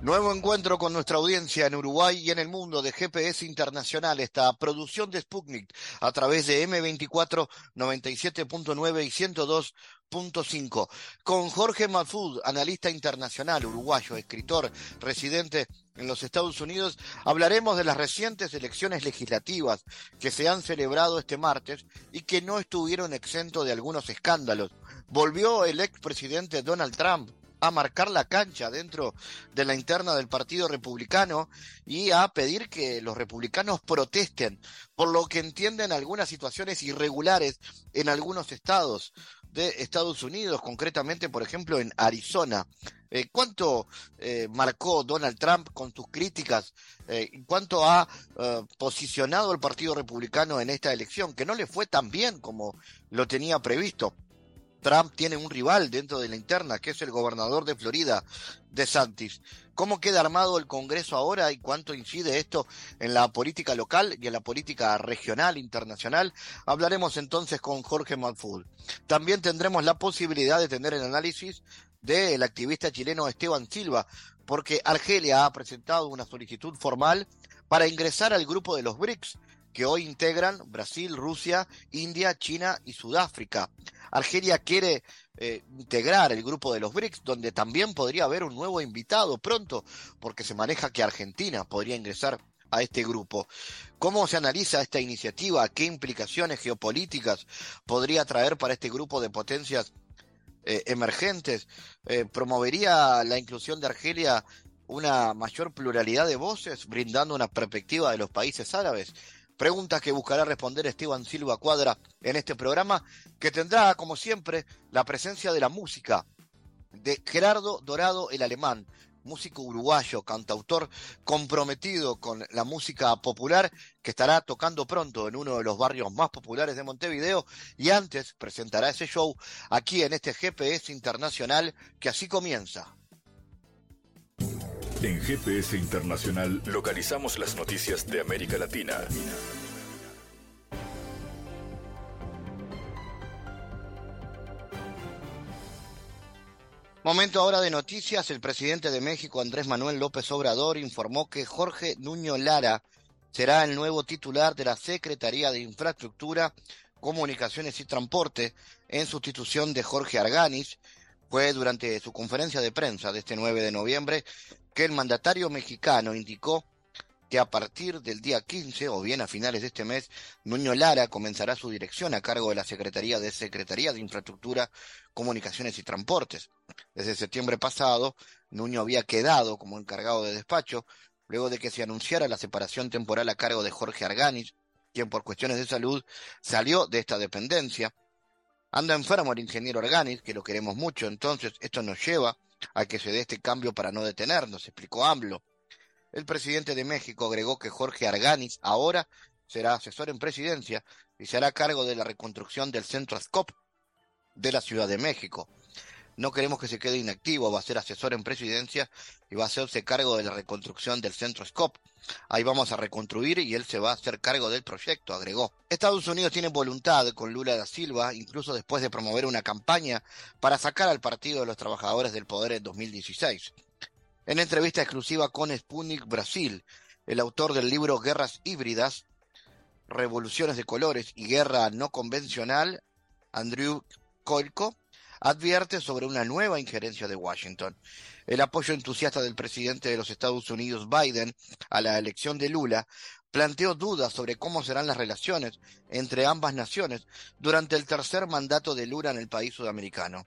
Nuevo encuentro con nuestra audiencia en Uruguay y en el mundo de GPS Internacional, esta producción de Sputnik a través de M24 97.9 y 102.5. Con Jorge Malfud, analista internacional uruguayo, escritor, residente en los Estados Unidos, hablaremos de las recientes elecciones legislativas que se han celebrado este martes y que no estuvieron exentos de algunos escándalos. Volvió el expresidente Donald Trump a marcar la cancha dentro de la interna del Partido Republicano y a pedir que los republicanos protesten por lo que entienden algunas situaciones irregulares en algunos estados de Estados Unidos, concretamente, por ejemplo, en Arizona. Eh, ¿Cuánto eh, marcó Donald Trump con sus críticas? Eh, ¿Cuánto ha posicionado el Partido Republicano en esta elección? Que no le fue tan bien como lo tenía previsto. Trump tiene un rival dentro de la interna, que es el gobernador de Florida, de Santis. ¿Cómo queda armado el Congreso ahora y cuánto incide esto en la política local y en la política regional, internacional? Hablaremos entonces con Jorge Malfud. También tendremos la posibilidad de tener el análisis del activista chileno Esteban Silva, porque Argelia ha presentado una solicitud formal para ingresar al grupo de los BRICS, que hoy integran Brasil, Rusia, India, China y Sudáfrica. Argelia quiere eh, integrar el grupo de los BRICS, donde también podría haber un nuevo invitado pronto, porque se maneja que Argentina podría ingresar a este grupo. ¿Cómo se analiza esta iniciativa? ¿Qué implicaciones geopolíticas podría traer para este grupo de potencias eh, emergentes? Eh, ¿Promovería la inclusión de Argelia una mayor pluralidad de voces, brindando una perspectiva de los países árabes? Preguntas que buscará responder Esteban Silva Cuadra en este programa, que tendrá, como siempre, la presencia de la música de Gerardo Dorado el Alemán, músico uruguayo, cantautor comprometido con la música popular, que estará tocando pronto en uno de los barrios más populares de Montevideo y antes presentará ese show aquí en este GPS Internacional que así comienza. En GPS Internacional localizamos las noticias de América Latina. Momento ahora de noticias. El presidente de México, Andrés Manuel López Obrador, informó que Jorge Nuño Lara será el nuevo titular de la Secretaría de Infraestructura, Comunicaciones y Transporte en sustitución de Jorge Arganis. Fue durante su conferencia de prensa de este 9 de noviembre que el mandatario mexicano indicó que a partir del día 15 o bien a finales de este mes, Nuño Lara comenzará su dirección a cargo de la Secretaría de Secretaría de Infraestructura, Comunicaciones y Transportes. Desde septiembre pasado, Nuño había quedado como encargado de despacho, luego de que se anunciara la separación temporal a cargo de Jorge Arganis, quien por cuestiones de salud salió de esta dependencia. Anda enfermo el ingeniero Arganis, que lo queremos mucho, entonces esto nos lleva a que se dé este cambio para no detenernos, explicó AMLO. El presidente de México agregó que Jorge Arganis ahora será asesor en presidencia y se hará cargo de la reconstrucción del centro ASCOP de la Ciudad de México. No queremos que se quede inactivo, va a ser asesor en presidencia y va a hacerse cargo de la reconstrucción del centro SCOP. Ahí vamos a reconstruir y él se va a hacer cargo del proyecto, agregó. Estados Unidos tiene voluntad con Lula da Silva, incluso después de promover una campaña para sacar al Partido de los Trabajadores del Poder en 2016. En entrevista exclusiva con Sputnik Brasil, el autor del libro Guerras Híbridas, Revoluciones de Colores y Guerra No Convencional, Andrew Koilko, advierte sobre una nueva injerencia de Washington. El apoyo entusiasta del presidente de los Estados Unidos, Biden, a la elección de Lula planteó dudas sobre cómo serán las relaciones entre ambas naciones durante el tercer mandato de Lula en el país sudamericano.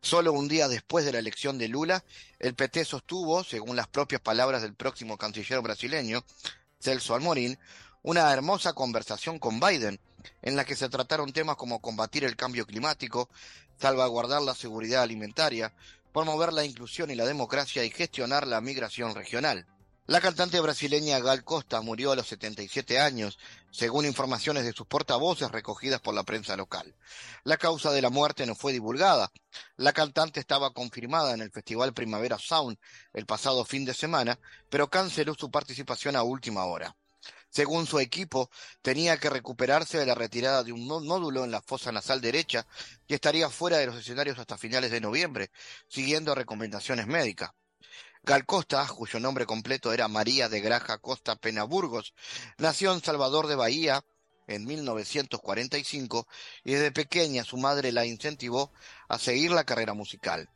Solo un día después de la elección de Lula, el PT sostuvo, según las propias palabras del próximo canciller brasileño, Celso Almorín, una hermosa conversación con Biden, en la que se trataron temas como combatir el cambio climático, salvaguardar la seguridad alimentaria, promover la inclusión y la democracia y gestionar la migración regional. La cantante brasileña Gal Costa murió a los 77 años, según informaciones de sus portavoces recogidas por la prensa local. La causa de la muerte no fue divulgada. La cantante estaba confirmada en el Festival Primavera Sound el pasado fin de semana, pero canceló su participación a última hora. Según su equipo, tenía que recuperarse de la retirada de un nódulo en la fosa nasal derecha y estaría fuera de los escenarios hasta finales de noviembre, siguiendo recomendaciones médicas. Gal Costa, cuyo nombre completo era María de Graja Costa Penaburgos, nació en Salvador de Bahía en 1945 y desde pequeña su madre la incentivó a seguir la carrera musical.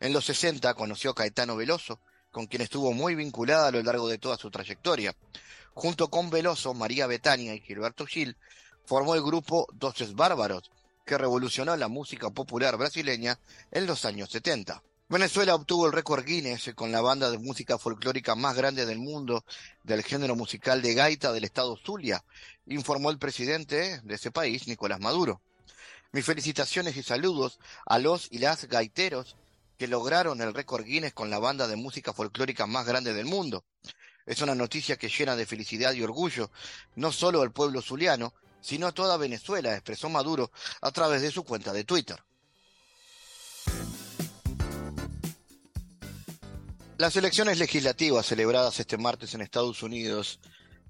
En los 60 conoció a Caetano Veloso, con quien estuvo muy vinculada a lo largo de toda su trayectoria. Junto con Veloso, María Betania y Gilberto Gil, formó el grupo Doces Bárbaros, que revolucionó la música popular brasileña en los años 70. Venezuela obtuvo el récord Guinness con la banda de música folclórica más grande del mundo del género musical de gaita del estado Zulia, informó el presidente de ese país, Nicolás Maduro. Mis felicitaciones y saludos a los y las gaiteros que lograron el récord Guinness con la banda de música folclórica más grande del mundo. Es una noticia que llena de felicidad y orgullo no solo al pueblo zuliano, sino a toda Venezuela, expresó Maduro a través de su cuenta de Twitter. Las elecciones legislativas celebradas este martes en Estados Unidos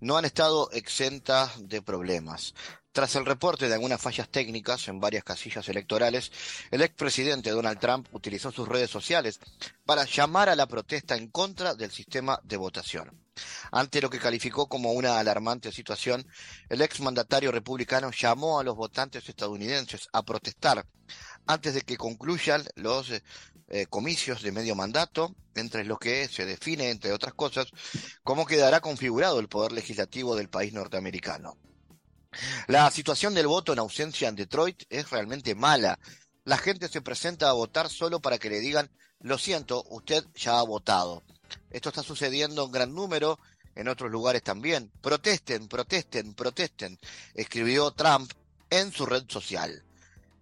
no han estado exentas de problemas. Tras el reporte de algunas fallas técnicas en varias casillas electorales, el expresidente Donald Trump utilizó sus redes sociales para llamar a la protesta en contra del sistema de votación. Ante lo que calificó como una alarmante situación, el exmandatario republicano llamó a los votantes estadounidenses a protestar antes de que concluyan los eh, comicios de medio mandato, entre lo que se define, entre otras cosas, cómo quedará configurado el poder legislativo del país norteamericano. La situación del voto en ausencia en Detroit es realmente mala. La gente se presenta a votar solo para que le digan, lo siento, usted ya ha votado. Esto está sucediendo en gran número, en otros lugares también. Protesten, protesten, protesten, escribió Trump en su red social.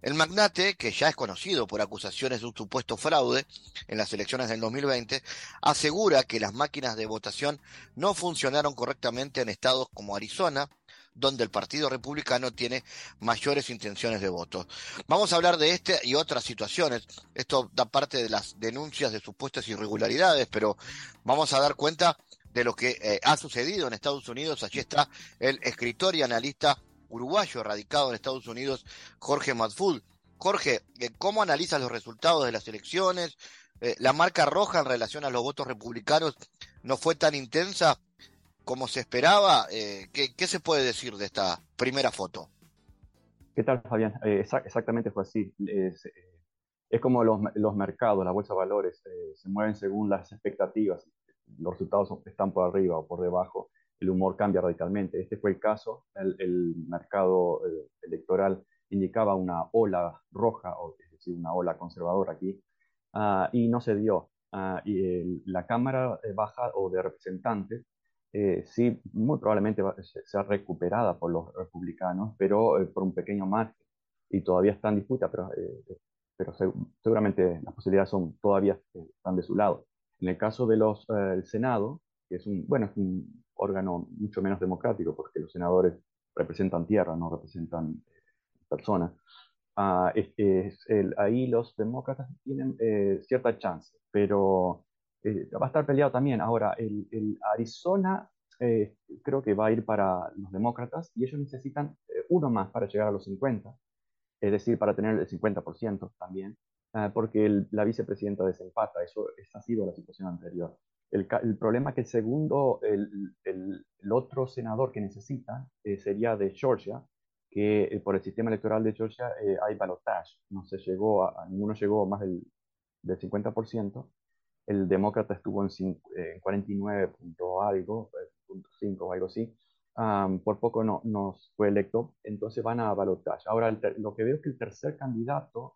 El magnate, que ya es conocido por acusaciones de un supuesto fraude en las elecciones del 2020, asegura que las máquinas de votación no funcionaron correctamente en estados como Arizona, donde el Partido Republicano tiene mayores intenciones de voto. Vamos a hablar de este y otras situaciones. Esto da parte de las denuncias de supuestas irregularidades, pero vamos a dar cuenta de lo que eh, ha sucedido en Estados Unidos. Allí está el escritor y analista uruguayo radicado en Estados Unidos, Jorge Madful. Jorge, eh, ¿cómo analizas los resultados de las elecciones? Eh, ¿La marca roja en relación a los votos republicanos no fue tan intensa como se esperaba? Eh, ¿qué, se puede decir de esta primera foto? ¿Qué tal, Fabián? exactamente fue así. Es, como los, los, mercados, la bolsa de valores, se mueven según las expectativas. Los resultados están por arriba o por debajo el humor cambia radicalmente. Este fue el caso, el, mercado eh, electoral indicaba una ola roja, o, es decir, una ola conservadora aquí, ah, y no se dio. Ah, y la Cámara Baja o de Representantes eh, sí, muy probablemente va, sea recuperada por los republicanos, pero eh, por un pequeño margen. Y todavía está en disputa, pero, pero seguramente las posibilidades son, todavía están de su lado. En el caso del de Senado, que es un, bueno, es un órgano mucho menos democrático, porque los senadores representan tierra, no representan eh, personas. Ah, ahí los demócratas tienen eh, cierta chance, pero eh, va a estar peleado también. Ahora, el, el Arizona creo que va a ir para los demócratas y ellos necesitan uno más para llegar a los 50, es decir, para tener el 50% también, ah, porque la vicepresidenta desempata. Eso, esa ha sido la situación anterior. El, problema es que el segundo, el, el, otro senador que necesita eh, sería de Georgia, que eh, por el sistema electoral de Georgia eh, hay balotage, no se llegó a, ninguno llegó a más del, del 50%, el demócrata estuvo en, 49 punto algo, punto 5 o algo así, por poco no nos fue electo, entonces van a balotage. Ahora, lo que veo es que el tercer candidato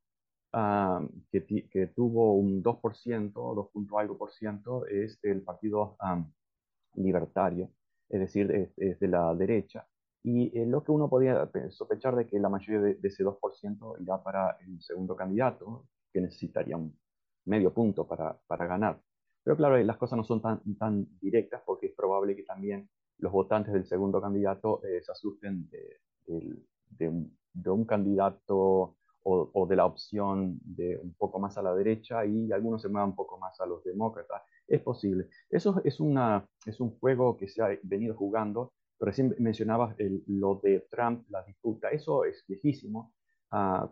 que, tuvo un 2%, 2. algo por ciento, es el Partido Libertario, es decir, es, de la derecha. Y eh, lo que uno podía sospechar de que la mayoría de, ese 2% irá para el segundo candidato, que necesitaría un medio punto para, para ganar. Pero claro, las cosas no son tan, tan directas porque es probable que también los votantes del segundo candidato eh, se asusten de, un candidato o, de la opción de un poco más a la derecha y algunos se muevan un poco más a los demócratas. Es posible. Eso es, una, es un juego que se ha venido jugando. Recién mencionabas lo de Trump, la disputa. Eso es viejísimo. Ah,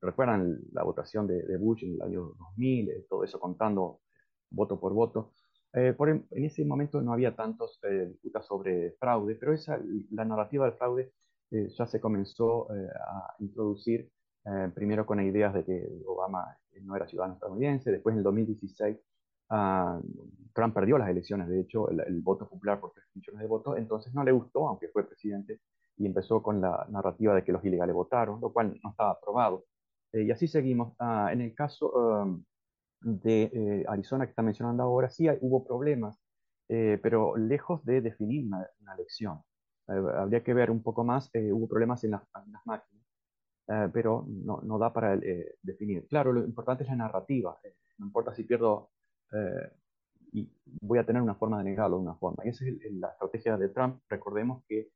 recuerdan la votación de, de, Bush en el año 2000, eh, todo eso contando voto por voto. Eh, en, ese momento no había tantos eh, disputas sobre fraude, pero esa, la narrativa del fraude eh, ya se comenzó a introducir primero con ideas de que Obama no era ciudadano estadounidense, después en el 2016 ah, Trump perdió las elecciones, de hecho el, voto popular por 3 millones de votos, entonces no le gustó, aunque fue presidente, y empezó con la narrativa de que los ilegales votaron, lo cual no estaba aprobado. y así seguimos. Ah, en el caso um, de eh, Arizona que está mencionando ahora, sí hubo problemas, eh, pero lejos de definir una, elección. Eh, habría que ver un poco más, hubo problemas en las, máquinas, pero no, no, da para definir. Claro, lo importante es la narrativa, no importa si pierdo y voy a tener una forma de negarlo de una forma. esa es la estrategia de Trump. Recordemos que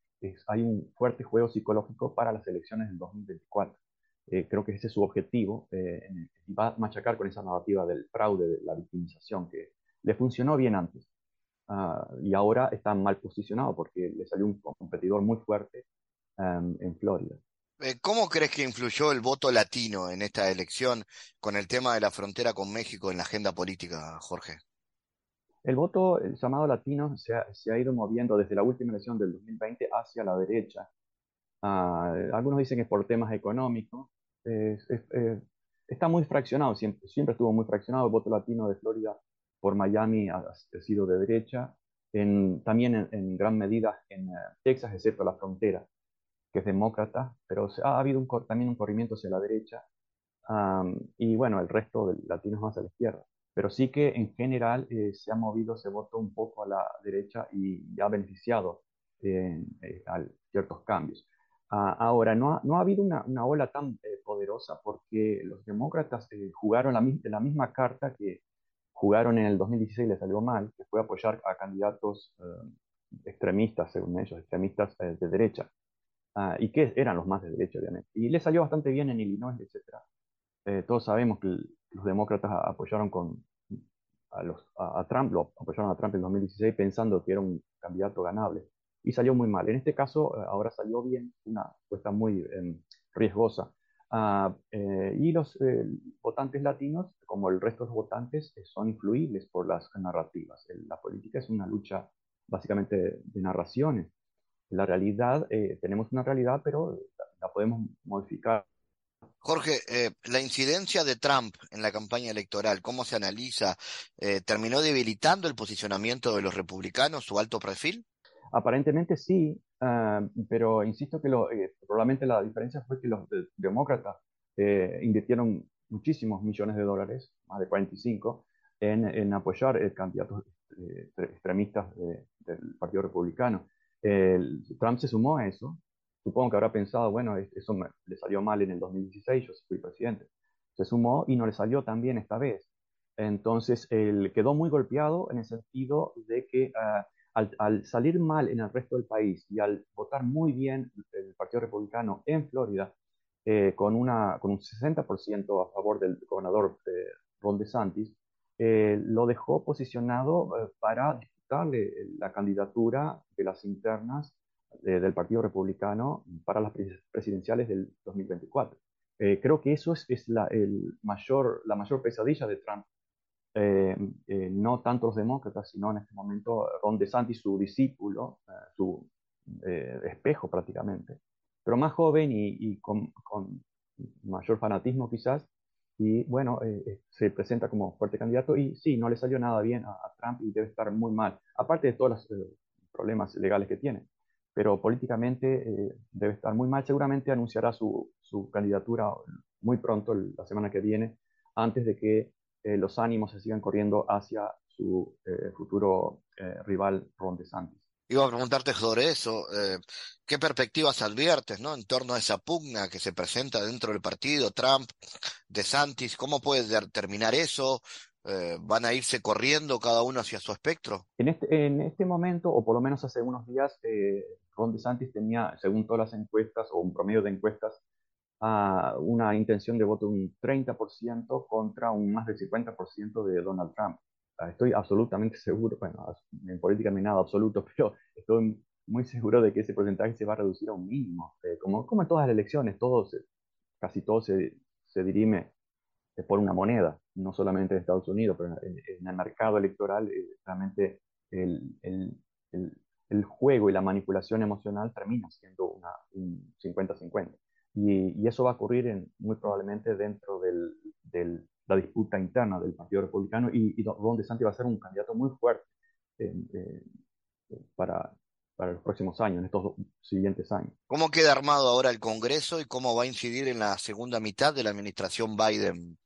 hay un fuerte juego psicológico para las elecciones del 2024. Eh, creo que ese es su objetivo, eh, y va a machacar con esa narrativa del fraude, de la victimización, que le funcionó bien antes. Ah, y ahora está mal posicionado porque le salió un competidor muy fuerte em, en Florida. Eh, ¿Cómo crees que influyó el voto latino en esta elección con el tema de la frontera con México en la agenda política, Jorge? El voto el llamado latino se ha, se ha, ido moviendo desde la última elección del 2020 hacia la derecha. Ah, algunos dicen que es por temas económicos. Eh, está muy fraccionado, siempre, siempre estuvo muy fraccionado. El voto latino de Florida por Miami ha, sido de derecha. En, también en, gran medida en eh, Texas, excepto la frontera, que es demócrata, pero ha habido un, también un corrimiento hacia la derecha. y bueno, el resto de latinos más a la izquierda. Pero sí que en general eh, se ha movido ese voto un poco a la derecha y, ha beneficiado a ciertos cambios. Ah, ahora, no ha, no ha habido una, una ola tan eh, poderosa porque los demócratas eh, jugaron la, misma carta que jugaron en el 2016 y les salió mal, que fue apoyar a candidatos eh, extremistas, según ellos, extremistas de derecha, ah, y que eran los más de derecha, obviamente. Y les salió bastante bien en Illinois, etc. todos sabemos que los demócratas apoyaron con, a, los, a, Trump, lo apoyaron a Trump en 2016 pensando que era un candidato ganable y salió muy mal. En este caso, eh, ahora salió bien, una apuesta muy em, riesgosa. Ah, eh, y los eh, votantes latinos, como el resto de los votantes, son influibles por las narrativas. La política es una lucha básicamente de narraciones. La realidad, tenemos una realidad, pero la, podemos modificar. Jorge, la incidencia de Trump en la campaña electoral, ¿cómo se analiza? ¿Terminó debilitando el posicionamiento de los republicanos, su alto perfil? Aparentemente sí, ah, pero insisto que lo, eh, probablemente la diferencia fue que los demócratas eh, invirtieron muchísimos millones de dólares, más de 45, en, en apoyar el candidatos eh, extremistas del Partido Republicano. Trump se sumó a eso. Supongo que habrá pensado, bueno, eso le salió mal en el 2016, yo fui presidente. Se sumó y no le salió tan bien esta vez. Entonces, él quedó muy golpeado en el sentido de que uh, al, salir mal en el resto del país y al votar muy bien el Partido Republicano en Florida, eh, con, una, con un 60% a favor del gobernador eh, Ron DeSantis, eh, lo dejó posicionado eh, para disputarle la candidatura de las internas del Partido Republicano para las presidenciales del 2024. creo que eso es, es la, el mayor, la mayor pesadilla de Trump eh, eh, no tanto los demócratas, sino en este momento Ron DeSantis, su discípulo, eh, su espejo prácticamente, pero más joven y, con, mayor fanatismo quizás, y bueno, se presenta como fuerte candidato y sí, no le salió nada bien a, Trump y debe estar muy mal, aparte de todos los problemas legales que tiene, pero políticamente debe estar muy mal, seguramente anunciará su, su candidatura muy pronto, la semana que viene, antes de que eh, los ánimos se sigan corriendo hacia su eh, futuro eh, rival Ron DeSantis. Iba a preguntarte sobre eso, ¿qué perspectivas adviertes ¿no? en torno a esa pugna que se presenta dentro del partido, Trump, DeSantis? ¿Cómo puede terminar eso? eh, van a irse corriendo cada uno hacia su espectro? En este, en este momento, o por lo menos hace unos días, eh, Ron DeSantis tenía, según todas las encuestas, o un promedio de encuestas, una intención de voto un 30% contra un más del 50% de Donald Trump. Estoy absolutamente seguro, bueno, en política no hay nada absoluto, pero estoy muy seguro de que ese porcentaje se va a reducir a un mínimo. Eh, como, como en todas las elecciones, todo casi todo se, se dirime por una moneda, no solamente en Estados Unidos, pero en, el mercado electoral, eh, realmente el, el, el, juego y la manipulación emocional termina siendo una, un 50-50. Y, y, eso va a ocurrir en, muy probablemente dentro de la disputa interna del Partido Republicano y, y Ron DeSantis va a ser un candidato muy fuerte eh, para, para los próximos años, en estos siguientes años. ¿Cómo queda armado ahora el Congreso y cómo va a incidir en la segunda mitad de la administración Biden,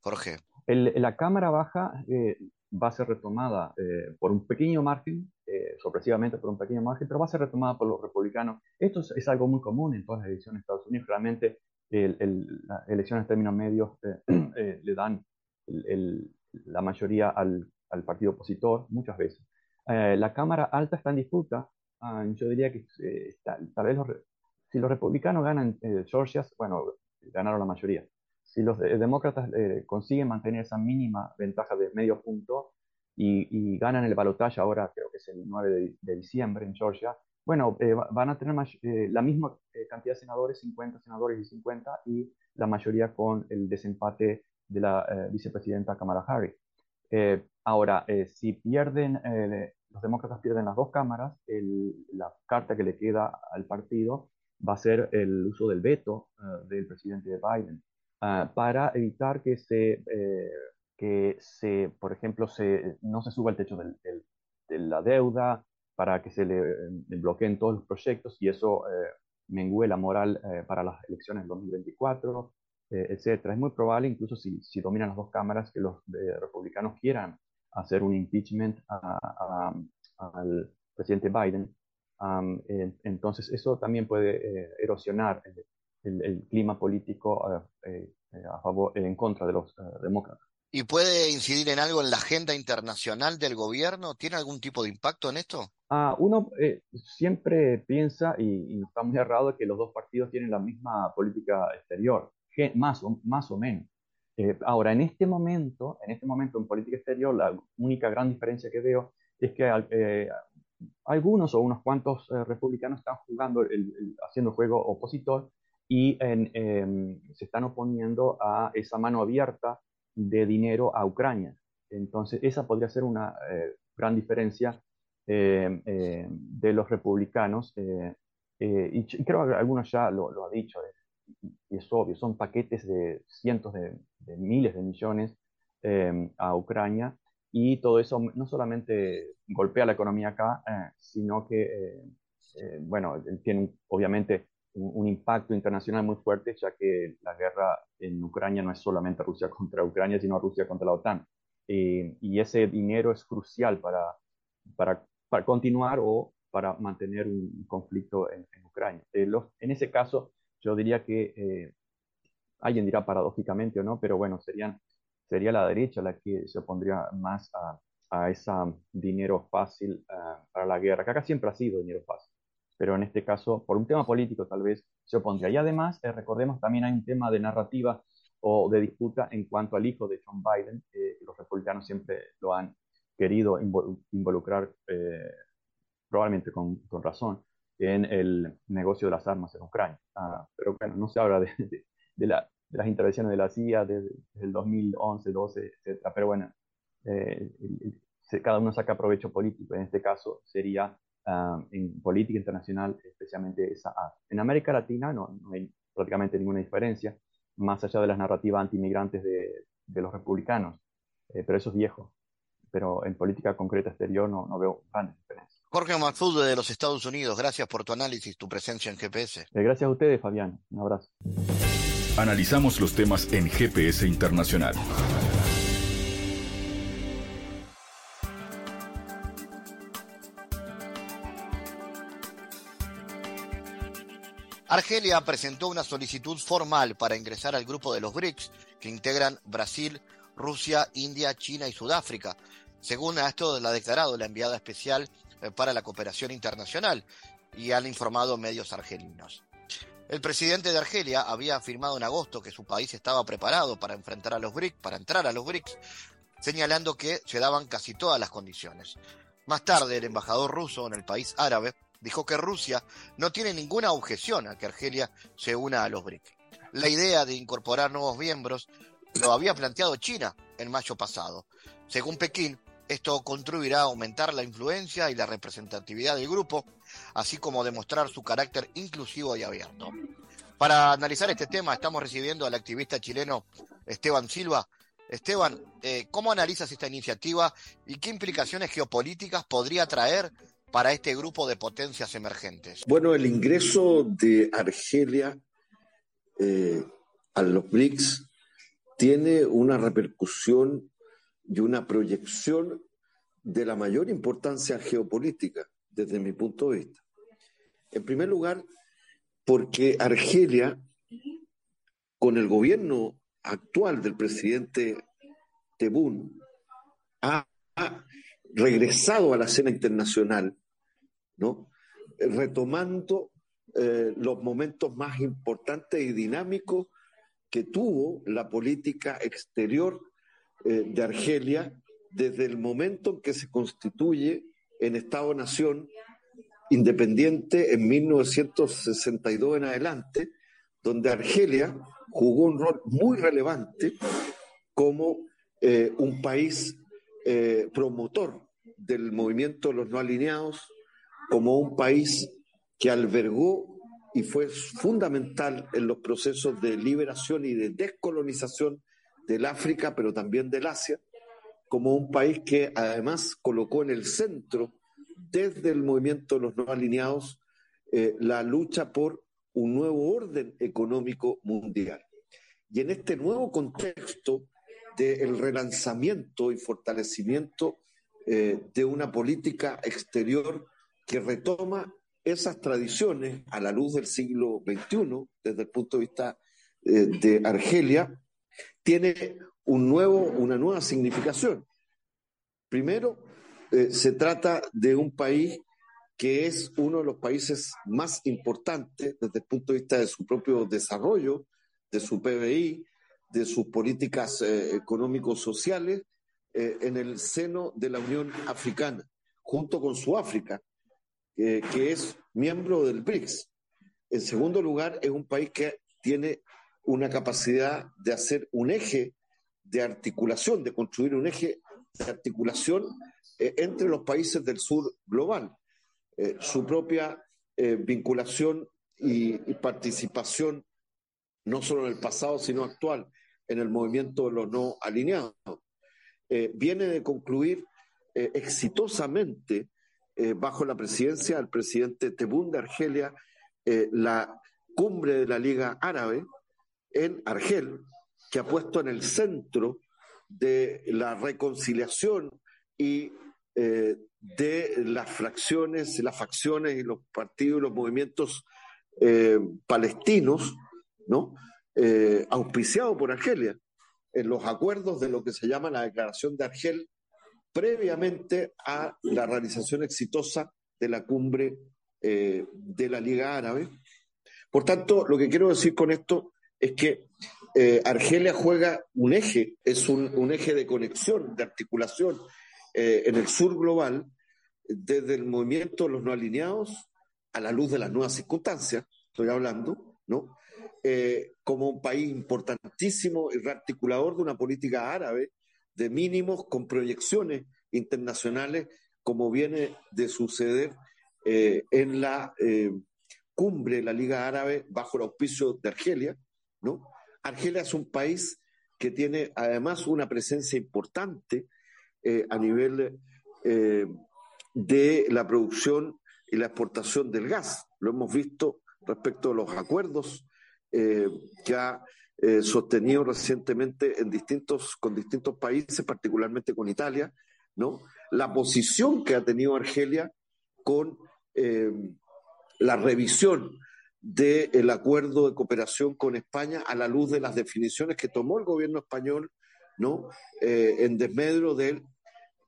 Jorge? la Cámara Baja eh, va a ser retomada eh, por un pequeño margen, eh, sorpresivamente por un pequeño margen, pero va a ser retomada por los republicanos. Esto es, algo muy común en todas las elecciones de Estados Unidos. Realmente las elecciones en términos medios le dan la mayoría al, al, partido opositor muchas veces. la Cámara Alta está en disputa Ah, yo diría que eh, tal, vez los, si los republicanos ganan eh, Georgia, bueno, ganaron la mayoría. Si los demócratas eh, consiguen mantener esa mínima ventaja de medio punto y, ganan el balotaje ahora, creo que es el 9 de, diciembre en Georgia, bueno, van a tener la misma cantidad de senadores, 50 senadores y 50, y la mayoría con el desempate de la vicepresidenta Kamala Harris. ahora, si pierden los demócratas pierden las dos cámaras, la carta que le queda al partido va a ser el uso del veto eh, del presidente Biden eh, para evitar que se, eh, que se, por ejemplo, se, no se suba el techo de la deuda, para que se le, bloqueen todos los proyectos y eso mengue la moral para las elecciones del 2024, etc. Es muy probable, incluso si, si dominan las dos cámaras, que los republicanos quieran hacer un impeachment al presidente Biden. entonces, eso también puede eh, erosionar el, clima político eh, eh, a favor, en contra de los demócratas. ¿Y puede incidir en algo en la agenda internacional del gobierno? ¿Tiene algún tipo de impacto en esto? Ah, uno siempre piensa, y, no está muy errado, que los dos partidos tienen la misma política exterior, más o, más o menos. Eh, ahora, en este momento, en este momento en política exterior, la única gran diferencia que veo es que eh, algunos o unos cuantos eh, republicanos están jugando, haciendo juego opositor y em, se están oponiendo a esa mano abierta de dinero a Ucrania. Entonces, esa podría ser una gran diferencia em, de los republicanos. y, creo que algunos ya lo, lo ha dicho y es obvio, son paquetes de cientos de, miles de millones em, a Ucrania y todo eso no solamente golpea la economía acá, eh, sino que, eh, eh, bueno, tiene obviamente un, impacto internacional muy fuerte, ya que la guerra en Ucrania no es solamente Rusia contra Ucrania, sino Rusia contra la OTAN. y ese dinero es crucial para, para, para, continuar o para mantener un conflicto en, Ucrania. Los, en ese caso, yo diría que eh, alguien dirá paradójicamente o no, pero bueno, serían, sería la derecha la que se opondría más a, a ese dinero fácil eh, para la guerra, que acá siempre ha sido dinero fácil, pero en este caso, por un tema político tal vez se opondría. Y además, eh, recordemos, también hay un tema de narrativa o de disputa en cuanto al hijo de John Biden, que los republicanos siempre lo han querido involucrar, probablemente con, con razón, en el negocio de las armas en Ucrania. Ah, pero bueno, no se habla de, de, la, de, las intervenciones de la CIA desde, el 2011, 12, etc. Pero bueno, eh, cada uno saca provecho político. En este caso sería ah, en política internacional, especialmente esa A. En América Latina no, no, hay prácticamente ninguna diferencia, más allá de las narrativas antimigrantes de, de los republicanos. Eh, pero eso es viejo. Pero en política concreta exterior no, no veo grandes diferencias. Jorge Maxud de los Estados Unidos, gracias por tu análisis, tu presencia en GPS. Eh, gracias a ustedes, Fabián. Un abrazo. Analizamos los temas en GPS Internacional. Argelia presentó una solicitud formal para ingresar al grupo de los BRICS, que integran Brasil, Rusia, India, China y Sudáfrica, según esto lo ha declarado la enviada especial eh, para la cooperación internacional y han informado medios argelinos. El presidente de Argelia había afirmado en agosto que su país estaba preparado para enfrentar a los BRICS, para entrar a los BRICS, señalando que se daban casi todas las condiciones. Más tarde, el embajador ruso en el país árabe dijo que Rusia no tiene ninguna objeción a que Argelia se una a los BRICS. La idea de incorporar nuevos miembros lo había planteado China en mayo pasado. Según Pekín, esto contribuirá a aumentar la influencia y la representatividad del grupo, así como demostrar su carácter inclusivo y abierto. Para analizar este tema estamos recibiendo al activista chileno Esteban Silva. Esteban, eh, ¿cómo analizas esta iniciativa y qué implicaciones geopolíticas podría traer para este grupo de potencias emergentes? Bueno, el ingreso de Argelia eh, a los BRICS tiene una repercusión y una proyección de la mayor importancia geopolítica desde mi punto de vista. En primer lugar, porque Argelia, con el gobierno actual del presidente Tebún, ha, regresado a la escena internacional, ¿no? retomando eh, los momentos más importantes y dinámicos que tuvo la política exterior eh, de Argelia desde el momento en que se constituye en Estado-Nación independiente en 1962 en adelante, donde Argelia jugó un rol muy relevante como eh, un país eh, promotor del movimiento de los no alineados, como un país que albergó y fue fundamental en los procesos de liberación y de descolonización del África, pero también del Asia, como un país que además colocó en el centro, desde el movimiento de los no alineados, eh, la lucha por un nuevo orden económico mundial. Y en este nuevo contexto del relanzamiento y fortalecimiento eh, de una política exterior que retoma esas tradiciones a la luz del siglo XXI, desde el punto de vista eh, de Argelia, tiene un nuevo, una nueva significación. Primero, eh, se trata de un país que es uno de los países más importantes desde el punto de vista de su propio desarrollo, de su PBI, de sus políticas eh, económicos sociales eh, en el seno de la Unión Africana, junto con Sudáfrica, que es miembro del BRICS. En segundo lugar, es un país que tiene una capacidad de hacer un eje de articulación, de construir un eje de articulación eh, entre los países del sur global. Eh, su propia eh, vinculación y, participación, no solo en el pasado, sino actual, en el movimiento de los no alineados. viene de concluir exitosamente, bajo la presidencia del presidente Tebún de Argelia, la cumbre de la Liga Árabe, en Argel, que ha puesto en el centro de la reconciliación y eh, de las fracciones, las facciones y los partidos y los movimientos eh, palestinos, ¿no? Eh, auspiciado por Argelia, en los acuerdos de lo que se llama la Declaración de Argel, previamente a la realización exitosa de la cumbre de la Liga Árabe. Por tanto, lo que quiero decir con esto es que eh, Argelia juega un eje, es un, eje de conexión, de articulación eh, en el sur global, desde el movimiento de los no alineados a la luz de las nuevas circunstancias, estoy hablando, ¿no? Eh, como un país importantísimo y rearticulador de una política árabe de mínimos con proyecciones internacionales, como viene de suceder en la cumbre de la Liga Árabe bajo el auspicio de Argelia, Argelia es un país que tiene además una presencia importante eh, a nivel eh, de la producción y la exportación del gas. Lo hemos visto respecto a los acuerdos eh, que ha sostenido recientemente en distintos, con distintos países, particularmente con Italia, ¿no? La posición que ha tenido Argelia con la revisión del acuerdo de cooperación con España a la luz de las definiciones que tomó el gobierno español ¿no? Eh, en desmedro del,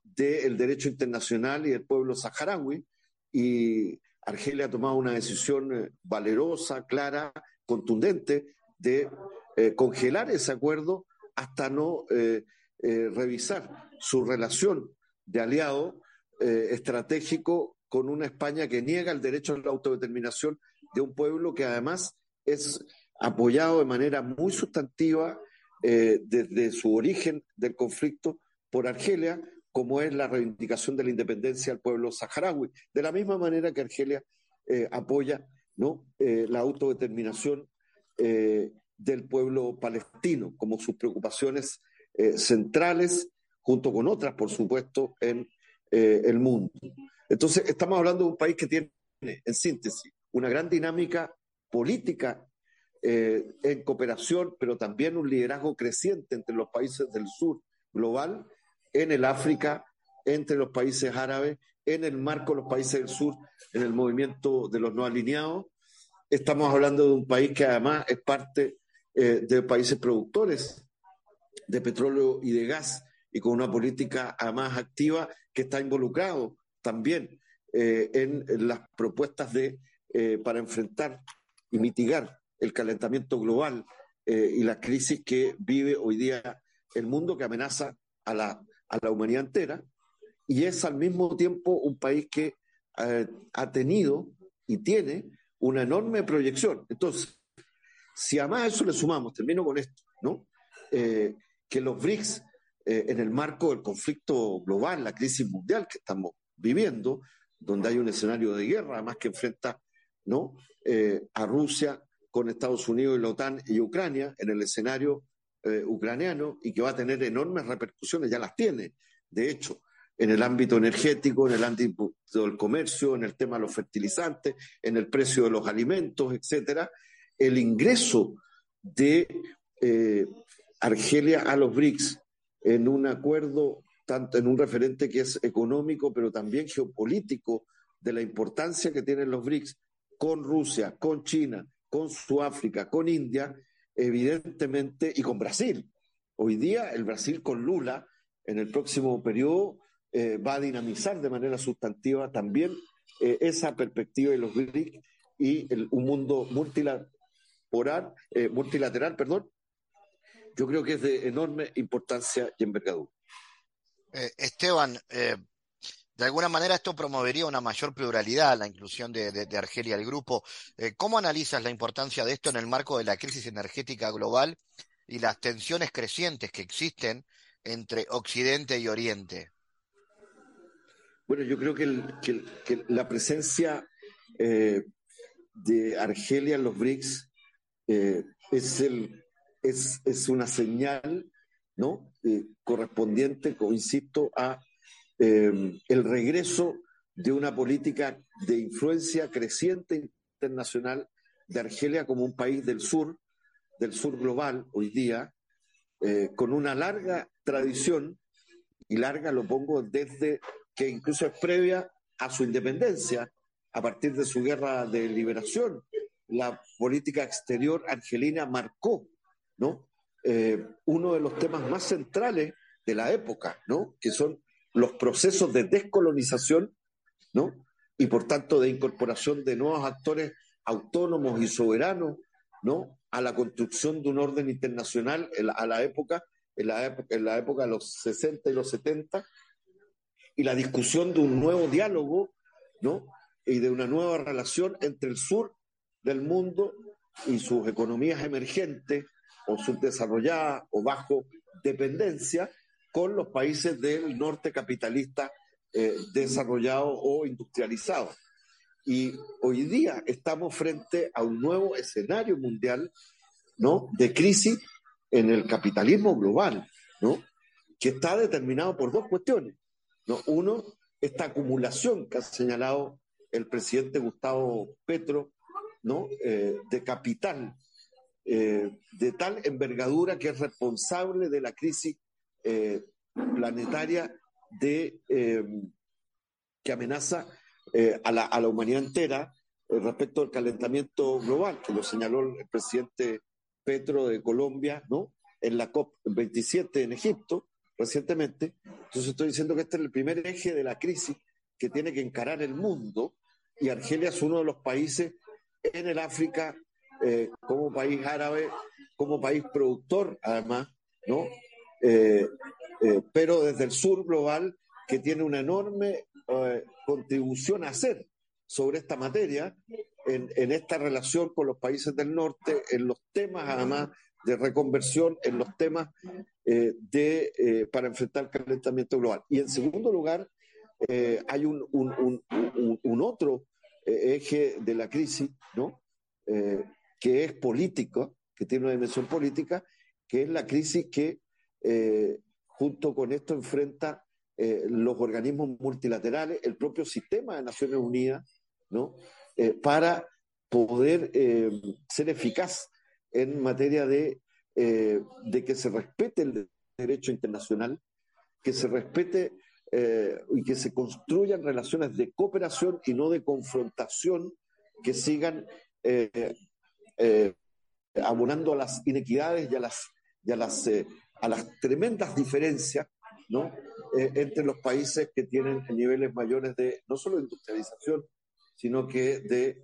del derecho internacional y del pueblo saharaui. Y Argelia ha tomado una decisión eh, valerosa, clara, contundente de eh, congelar ese acuerdo hasta no revisar su relación de aliado estratégico con una España que niega el derecho a la autodeterminación de un pueblo que además es apoyado de manera muy sustantiva eh, desde su origen del conflicto por Argelia, como es la reivindicación de la independencia del pueblo saharaui, de la misma manera que Argelia eh, apoya ¿no? Eh, la autodeterminación del pueblo palestino, como sus preocupaciones centrales, junto con otras, por supuesto, en el mundo. Entonces, estamos hablando de un país que tiene, en síntesis, una gran dinámica política eh, en cooperación, pero también un liderazgo creciente entre los países del sur global, en el África, entre los países árabes, en el marco de los países del sur, en el movimiento de los no alineados. Estamos hablando de un país que además es parte eh, de países productores de petróleo y de gas y con una política además activa que está involucrado también eh, en, las propuestas de, para enfrentar y mitigar el calentamiento global eh, y la crisis que vive hoy día el mundo que amenaza a la, a la humanidad entera. Y es al mismo tiempo un país que eh, ha tenido y tiene una enorme proyección. Entonces, si además a eso le sumamos, termino con esto, ¿no? Eh, que los BRICS, en el marco del conflicto global, la crisis mundial que estamos viviendo, donde hay un escenario de guerra, además que enfrenta ¿no? a Rusia, con Estados Unidos y la OTAN y Ucrania en el escenario eh, ucraniano y que va a tener enormes repercusiones, ya las tiene, de hecho, en el ámbito energético, en el ámbito del comercio, en el tema de los fertilizantes, en el precio de los alimentos, etcétera, el ingreso de eh, Argelia a los BRICS en un acuerdo, tanto en un referente que es económico, pero también geopolítico, de la importancia que tienen los BRICS con Rusia, con China, con Sudáfrica, con India, evidentemente, y con Brasil. Hoy día el Brasil con Lula en el próximo periodo eh, va a dinamizar de manera sustantiva también eh, esa perspectiva de los BRIC y un mundo multilateral, eh, multilateral, perdón, yo creo que es de enorme importancia y envergadura. Esteban, de alguna manera esto promovería una mayor pluralidad, la inclusión de, Argelia al grupo. Eh, ¿Cómo analizas la importancia de esto en el marco de la crisis energética global y las tensiones crecientes que existen entre Occidente y Oriente? Bueno, yo creo que, la presencia eh, de Argelia en los BRICS eh, es, el, es, es, una señal ¿no? correspondiente, insisto, a eh, el regreso de una política de influencia creciente internacional de Argelia como un país del sur, del sur global hoy día, eh, con una larga tradición, y larga lo pongo desde que incluso es previa a su independencia, a partir de su guerra de liberación. La política exterior argelina marcó ¿no? Eh, uno de los temas más centrales de la época, ¿no? que son los procesos de descolonización, ¿no? Y por tanto de incorporación de nuevos actores autónomos y soberanos, ¿no? A la construcción de un orden internacional a la época, en la época, en la época de los 60 y los 70, y la discusión de un nuevo diálogo, ¿no? Y de una nueva relación entre el sur del mundo y sus economías emergentes o subdesarrolladas o bajo dependencia, con los países del norte capitalista eh, desarrollado o industrializado. Y hoy día estamos frente a un nuevo escenario mundial ¿no? de crisis en el capitalismo global, ¿no? que está determinado por dos cuestiones. ¿no? Uno, esta acumulación que ha señalado el presidente Gustavo Petro ¿no? Eh, de capital eh, de tal envergadura que es responsable de la crisis eh, planetaria eh, que amenaza a, la, a, la, humanidad entera respecto al calentamiento global, que lo señaló el presidente Petro de Colombia, ¿no? en la COP27 en Egipto recientemente. Entonces estoy diciendo que este es el primer eje de la crisis que tiene que encarar el mundo y Argelia es uno de los países en el África eh, como país árabe, como país productor además, ¿no? Eh, eh, pero desde el sur global que tiene una enorme contribución a hacer sobre esta materia en, en, esta relación con los países del norte, en los temas además de reconversión, en los temas de, para enfrentar el calentamiento global. Y en segundo lugar, eh, hay un, un, un, un, otro eh, eje de la crisis, ¿no? Eh, que es político, que tiene una dimensión política, que es la crisis que junto con esto enfrenta los organismos multilaterales, el propio sistema de Naciones Unidas, ¿no? para poder ser eficaz en materia de, de que se respete el derecho internacional, que se respete eh, y que se construyan relaciones de cooperación y no de confrontación que sigan eh, eh, abonando a las inequidades y a las, y a las, a las tremendas diferencias ¿no? entre los países que tienen niveles mayores de no solo industrialización, sino que de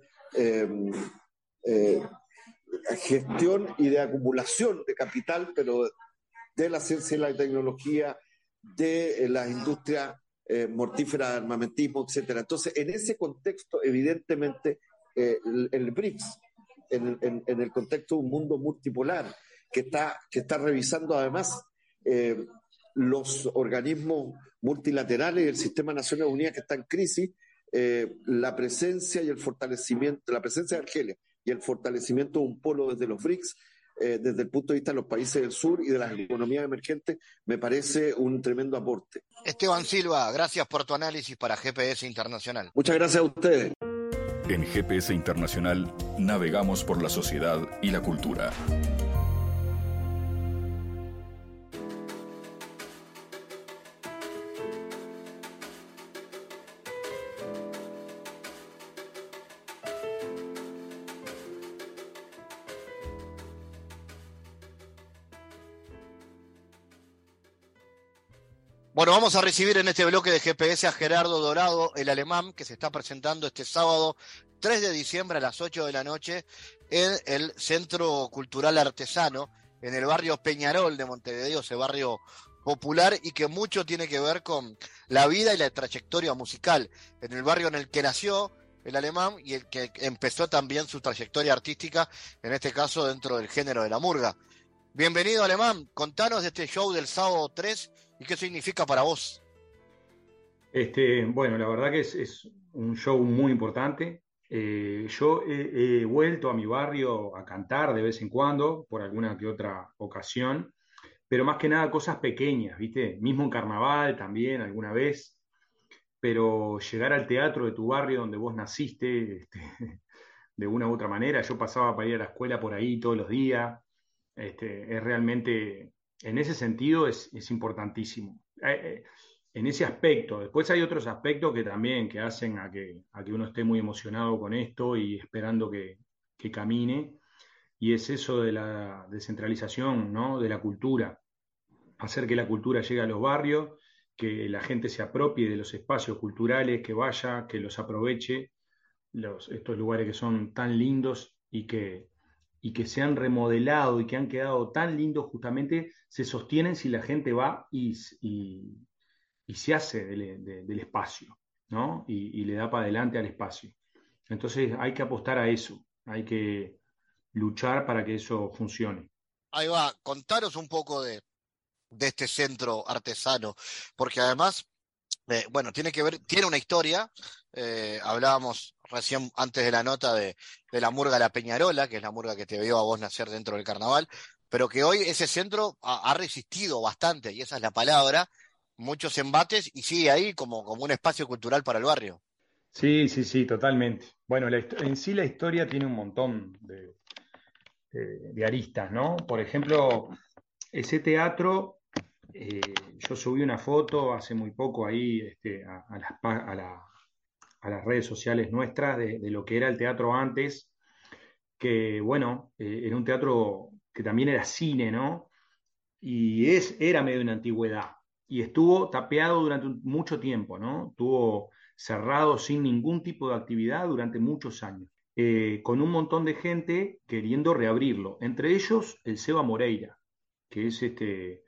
gestión y de acumulación de capital, pero de la ciencia y la tecnología, de eh, las industrias eh, mortíferas de armamentismo, etcétera. Entonces, en ese contexto, evidentemente, eh, el, BRICS, en, el contexto de un mundo multipolar, que está, que está revisando además los organismos multilaterales y el sistema de Naciones Unidas que está en crisis, la presencia y el fortalecimiento, la presencia de Argelia y el fortalecimiento de un polo desde los BRICS eh, desde el punto de vista de los países del sur y de las economías emergentes, me parece un tremendo aporte. Esteban Silva, gracias por tu análisis para GPS Internacional. Muchas gracias a ustedes. En GPS Internacional navegamos por la sociedad y la cultura. Bueno, vamos a recibir en este bloque de GPS a Gerardo Dorado, el alemán, que se está presentando este sábado 3 de diciembre a las 8 de la noche en el Centro Cultural Artesano, en el barrio Peñarol de Montevideo, ese barrio popular y que mucho tiene que ver con la vida y la trayectoria musical, en el barrio en el que nació el alemán y el que empezó también su trayectoria artística, en este caso dentro del género de la murga. Bienvenido alemán, contanos de este show del sábado 3 ¿Y qué significa para vos? Este, bueno, la verdad que es, un show muy importante. Eh, yo he, vuelto a mi barrio a cantar de vez en cuando, por alguna que otra ocasión, pero más que nada cosas pequeñas, ¿viste? Mismo en carnaval también, alguna vez, pero llegar al teatro de tu barrio donde vos naciste, este, de una u otra manera, yo pasaba para ir a la escuela por ahí todos los días, este, es realmente en ese sentido es, importantísimo. Eh, eh, en ese aspecto. Después hay otros aspectos que también que hacen a que, a que uno esté muy emocionado con esto y esperando que, camine. Y es eso de la descentralización ¿no? de la cultura. Hacer que la cultura llegue a los barrios, que la gente se apropie de los espacios culturales, que vaya, que los aproveche, estos lugares que son tan lindos y que, y que se han remodelado y que han quedado tan lindos, justamente se sostienen si la gente va y, y, se hace del, espacio, ¿no? Y, le da para adelante al espacio. Entonces hay que apostar a eso, hay que luchar para que eso funcione. Ahí va, contaros un poco de, de este centro artesano, porque además, eh, bueno, tiene que ver, tiene una historia, eh, hablábamos recién antes de la nota de, la murga La Peñarola, que es la murga que te vio a vos nacer dentro del carnaval, pero que hoy ese centro ha, resistido bastante, y esa es la palabra, muchos embates y sigue ahí como, como un espacio cultural para el barrio. Sí, sí, sí, totalmente. Bueno, en sí la historia tiene un montón de, aristas, ¿no? Por ejemplo, ese teatro, eh, yo subí una foto hace muy poco ahí este, a, la, a las redes sociales nuestras de, lo que era el teatro antes, que bueno, eh, era un teatro que también era cine, ¿no? y es, era medio una antigüedad. Y estuvo tapeado durante mucho tiempo, ¿no? Estuvo cerrado sin ningún tipo de actividad durante muchos años, eh, con un montón de gente queriendo reabrirlo. Entre ellos, el Seba Moreira, que es este,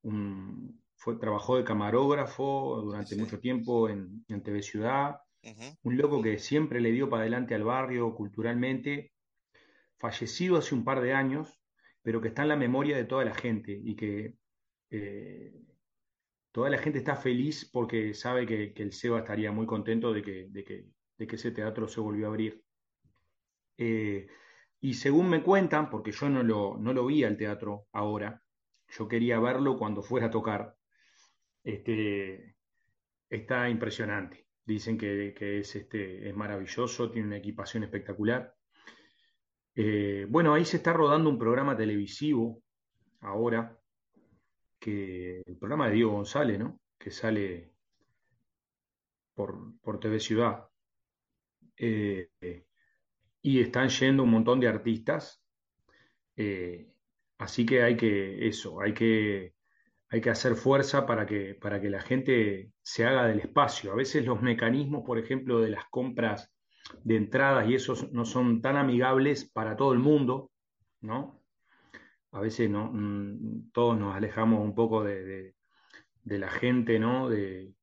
un, fue, trabajó de camarógrafo durante mucho tiempo en, en TV Ciudad, un loco que siempre le dio para adelante al barrio culturalmente, fallecido hace un par de años, pero que está en la memoria de toda la gente y que eh, toda la gente está feliz porque sabe que, el Seba estaría muy contento de que, de que, de que ese teatro se volvió a abrir. Eh, y según me cuentan, porque yo no lo, no lo vi al teatro ahora, yo quería verlo cuando fuera a tocar, este, está impresionante. Dicen que, es, este, es maravilloso, tiene una equipación espectacular. Eh, bueno, ahí se está rodando un programa televisivo ahora, que el programa de Diego González, ¿no? Que sale por, por TV Ciudad. Eh, y están yendo un montón de artistas. Eh, así que hay que, eso, hay que hay que hacer fuerza para que, para que la gente se haga del espacio. A veces los mecanismos, por ejemplo, de las compras de entradas y esos no son tan amigables para todo el mundo, ¿no? A veces no, mm, todos nos alejamos un poco de, la gente, ¿no? De,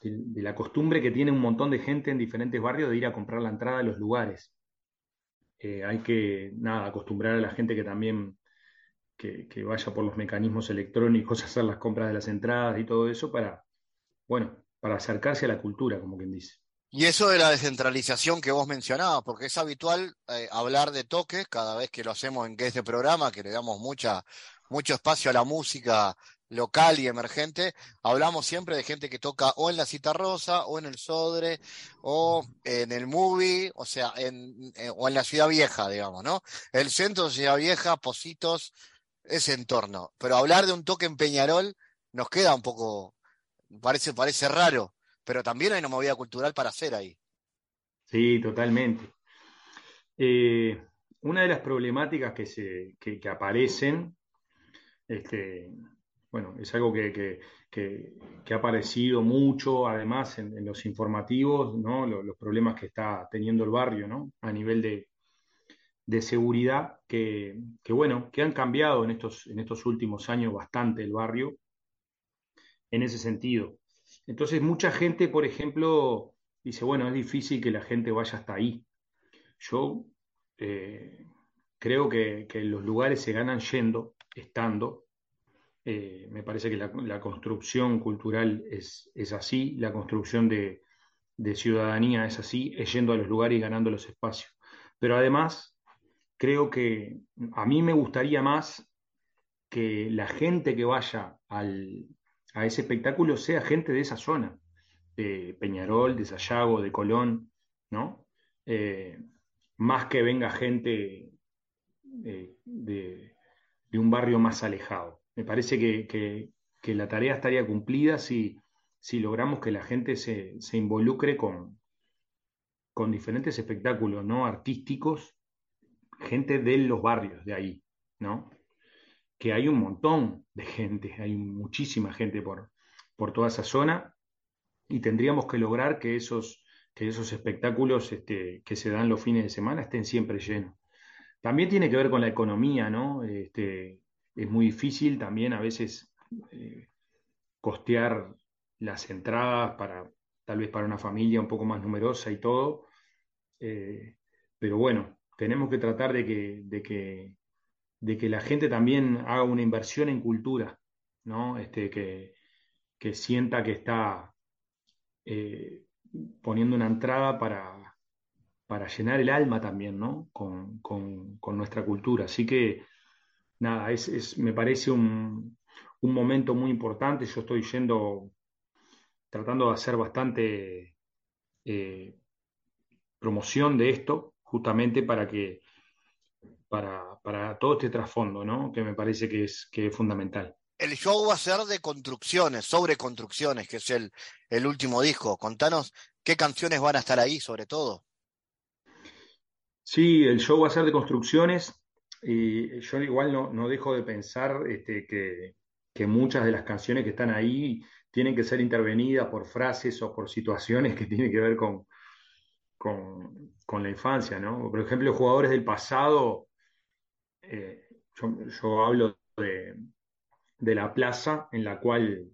de, la costumbre que tiene un montón de gente en diferentes barrios de ir a comprar la entrada a los lugares. Eh, hay que, nada, acostumbrar a la gente que también que, vaya por los mecanismos electrónicos a hacer las compras de las entradas y todo eso para, bueno, para acercarse a la cultura, como quien dice. Y eso de la descentralización que vos mencionabas, porque es habitual eh, hablar de toques cada vez que lo hacemos en este programa, que le damos mucha, mucho espacio a la música local y emergente, hablamos siempre de gente que toca o en la Cita Rosa, o en el Sodre, o en el Movie, o sea, en, eh, o en la Ciudad Vieja, digamos, ¿no? El centro de Ciudad Vieja, Positos, ese entorno. Pero hablar de un toque en Peñarol nos queda un poco, parece, parece raro, pero también hay una movida cultural para hacer ahí. Sí, totalmente. Eh, una de las problemáticas que, se, que, aparecen, este, bueno, es algo que, ha aparecido mucho, además, en, los informativos, ¿no? Los, los, problemas que está teniendo el barrio, ¿no? A nivel de, de seguridad que, bueno, que han cambiado en estos, en estos últimos años bastante el barrio en ese sentido. Entonces, mucha gente, por ejemplo, dice, bueno, es difícil que la gente vaya hasta ahí. Yo eh, creo que, los lugares se ganan yendo, estando. Eh, me parece que la, construcción cultural es, es, así, la construcción de, de ciudadanía es así, es yendo a los lugares y ganando los espacios. Pero además, creo que a mí me gustaría más que la gente que vaya a ese espectáculo sea gente de esa zona, de Peñarol, de Sayago, de Colón, ¿no? Eh, más que venga gente eh, de, un barrio más alejado. Me parece que, la tarea estaría cumplida si, logramos que la gente se, involucre con, con diferentes espectáculos ¿no? artísticos gente de los barrios de ahí, ¿no? Que hay un montón de gente, hay muchísima gente por, por toda esa zona y tendríamos que lograr que esos, que esos espectáculos este, que se dan los fines de semana estén siempre llenos. También tiene que ver con la economía, ¿no? Este, es muy difícil también a veces eh, costear las entradas para tal vez para una familia un poco más numerosa y todo. Eh, pero bueno, tenemos que tratar de que, de que, de que la gente también haga una inversión en cultura, ¿no? Este, que, que sienta que está eh, poniendo una entrada para, para llenar el alma también, ¿no? Con, nuestra cultura. Así que, nada, es, me parece un, momento muy importante. Yo estoy yendo, tratando de hacer bastante eh, promoción de esto, justamente para que para, para todo este trasfondo, ¿no? Que me parece que es, que es fundamental. El show va a ser de construcciones, sobre construcciones, que es el, el último disco. Contanos qué canciones van a estar ahí, sobre todo. Sí, el show va a ser de construcciones. y yo igual no, no dejo de pensar este, que, que, muchas de las canciones que están ahí tienen que ser intervenidas por frases o por situaciones que tienen que ver con, con, con la infancia, ¿no? Por ejemplo, jugadores del pasado, eh, yo, hablo de, de la plaza en la cual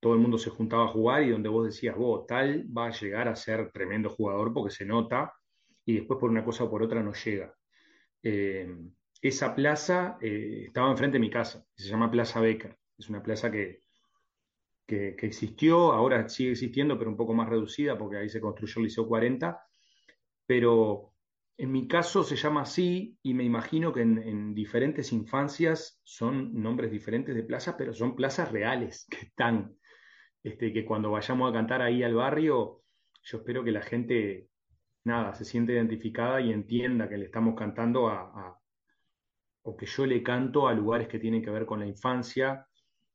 todo el mundo se juntaba a jugar y donde vos decías, vos, tal va a llegar a ser tremendo jugador porque se nota y después por una cosa o por otra no llega. Eh, esa plaza eh, estaba enfrente de mi casa, se llama Plaza Becker. Es una plaza que, que, existió, ahora sigue existiendo, pero un poco más reducida porque ahí se construyó el Liceo 40. Pero en mi caso se llama así y me imagino que en, en diferentes infancias son nombres diferentes de plazas, pero son plazas reales que están. Este, que cuando vayamos a cantar ahí al barrio, yo espero que la gente, nada, se siente identificada y entienda que le estamos cantando a, a o que yo le canto a lugares que tienen que ver con la infancia,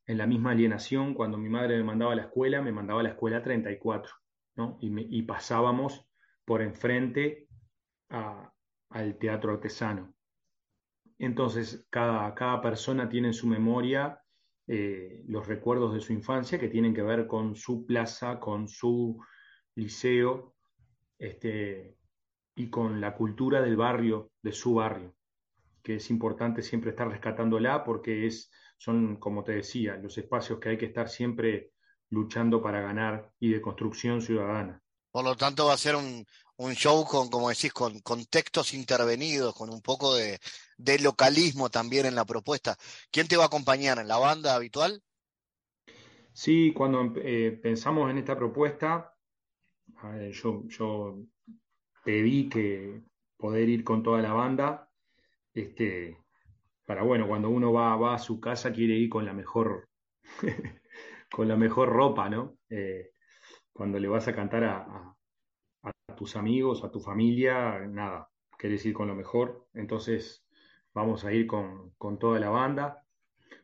en la misma alienación, cuando mi madre me mandaba a la escuela, me mandaba a la escuela 34, ¿no? Y, y pasábamos por enfrente al teatro artesano. Entonces, cada, cada persona tiene en su memoria eh, los recuerdos de su infancia que tienen que ver con su plaza, con su liceo este, y con la cultura del barrio, de su barrio que es importante siempre estar rescatándola porque es, son, como te decía, los espacios que hay que estar siempre luchando para ganar y de construcción ciudadana. Por lo tanto, va a ser un, un show con, como decís, con, con, textos intervenidos, con un poco de, de, localismo también en la propuesta. ¿Quién te va a acompañar en la banda habitual? Sí, cuando eh, pensamos en esta propuesta, eh, yo, yo pedí que poder ir con toda la banda este, para bueno, cuando uno va, va a su casa quiere ir con la mejor, con la mejor ropa, ¿no? Eh, cuando le vas a cantar a, a, tus amigos, a tu familia, nada, querés ir con lo mejor, entonces vamos a ir con, con toda la banda.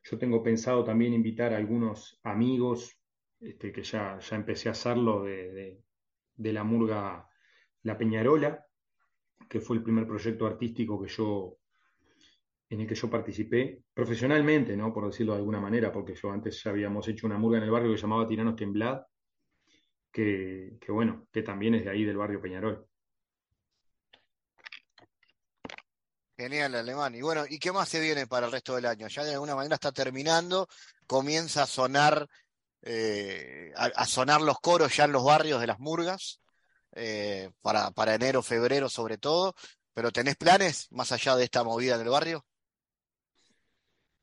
Yo tengo pensado también invitar a algunos amigos, este, que ya, ya empecé a hacerlo de, de la murga La Peñarola, que fue el primer proyecto artístico que yo en el que yo participé profesionalmente, ¿no? Por decirlo de alguna manera, porque yo antes ya habíamos hecho una murga en el barrio que se llamaba Tiranos Temblad, que, bueno, que también es de ahí del barrio Peñarol. Genial, Alemán. Y bueno, ¿y qué más se viene para el resto del año? Ya de alguna manera está terminando, comienza a sonar, eh, a, a, sonar los coros ya en los barrios de las murgas, eh, para, para enero, febrero sobre todo. ¿Pero tenés planes más allá de esta movida en el barrio?